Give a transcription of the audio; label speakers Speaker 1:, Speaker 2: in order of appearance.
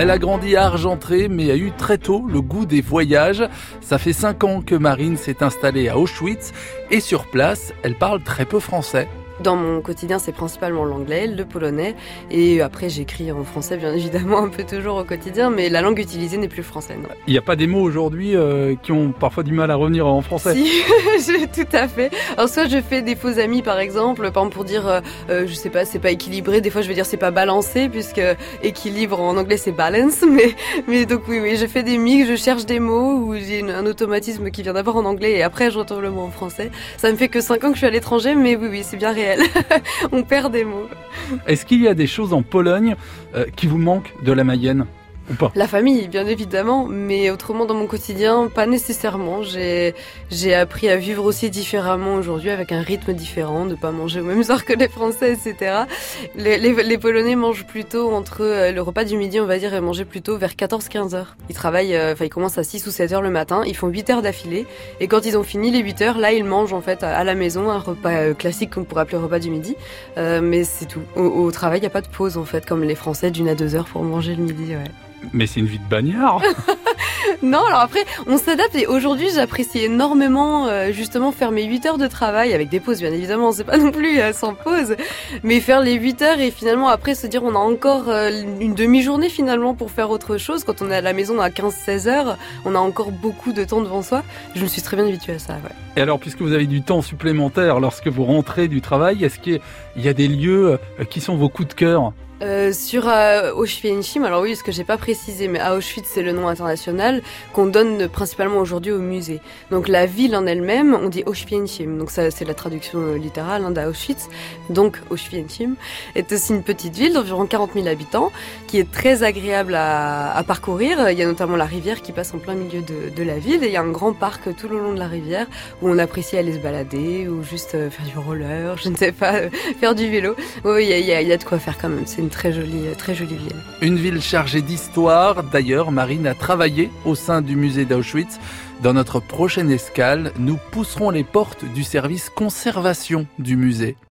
Speaker 1: Elle a grandi à Argentré, mais a eu très tôt le goût des voyages. Ça fait cinq ans que Marine s'est installée à Auschwitz et sur place, elle parle très peu français.
Speaker 2: Dans mon quotidien, c'est principalement l'anglais, le polonais, et après j'écris en français, bien évidemment, un peu toujours au quotidien, mais la langue utilisée n'est plus le français. Non.
Speaker 1: Il n'y a pas des mots aujourd'hui euh, qui ont parfois du mal à revenir en français?
Speaker 2: Si, tout à fait. Alors soit je fais des faux amis, par exemple, par exemple pour dire, euh, euh, je sais pas, c'est pas équilibré. Des fois, je vais dire c'est pas balancé, puisque équilibre en anglais c'est balance. Mais, mais donc oui, oui, je fais des mix, je cherche des mots ou j'ai un automatisme qui vient d'abord en anglais et après je retrouve le mot en français. Ça me fait que 5 ans que je suis à l'étranger, mais oui, oui, c'est bien réel. On perd des mots.
Speaker 1: Est-ce qu'il y a des choses en Pologne euh, qui vous manquent de la Mayenne?
Speaker 2: La famille, bien évidemment, mais autrement dans mon quotidien, pas nécessairement. J'ai appris à vivre aussi différemment aujourd'hui, avec un rythme différent, de pas manger au même heure que les Français, etc. Les, les, Polonais mangent plutôt entre euh, le repas du midi, on va dire, et manger plutôt vers 14-15 heures. Ils travaillent, euh, enfin ils commencent à 6 ou 7 heures le matin, ils font 8 heures d'affilée, et quand ils ont fini les 8 heures, là ils mangent en fait à la maison un repas euh, classique qu'on pourrait appeler repas du midi, mais c'est tout. Au, au travail, il y a pas de pause en fait, comme les Français d'une à deux heures pour manger le midi. Ouais.
Speaker 1: Mais c'est une vie de bagnard
Speaker 2: Non, alors après, on s'adapte et aujourd'hui, j'apprécie énormément euh, justement faire mes 8 heures de travail avec des pauses, bien évidemment, c'est pas non plus euh, sans pause, mais faire les 8 heures et finalement après se dire on a encore euh, une demi-journée finalement pour faire autre chose. Quand on est à la maison à 15-16 heures, on a encore beaucoup de temps devant soi. Je me suis très bien habituée à ça. Ouais.
Speaker 1: Et alors, puisque vous avez du temps supplémentaire lorsque vous rentrez du travail, est-ce qu'il y a des lieux qui sont vos coups de cœur?
Speaker 2: Euh, sur euh, Auschwitz, alors oui, ce que j'ai pas précisé, mais Auschwitz c'est le nom international qu'on donne principalement aujourd'hui au musée. Donc la ville en elle-même, on dit Auschwitz, donc ça c'est la traduction euh, littérale hein, d'Auschwitz. Donc Auschwitz est aussi une petite ville d'environ 40 000 habitants qui est très agréable à, à, parcourir. Il y a notamment la rivière qui passe en plein milieu de, de, la ville et il y a un grand parc tout le long de la rivière où on apprécie aller se balader ou juste euh, faire du roller, je ne sais pas, faire du vélo. Oui, il y a, y a, de quoi faire quand même. Très jolie, très jolie ville.
Speaker 1: Une ville chargée d'histoire. D'ailleurs, Marine a travaillé au sein du musée d'Auschwitz. Dans notre prochaine escale, nous pousserons les portes du service conservation du musée.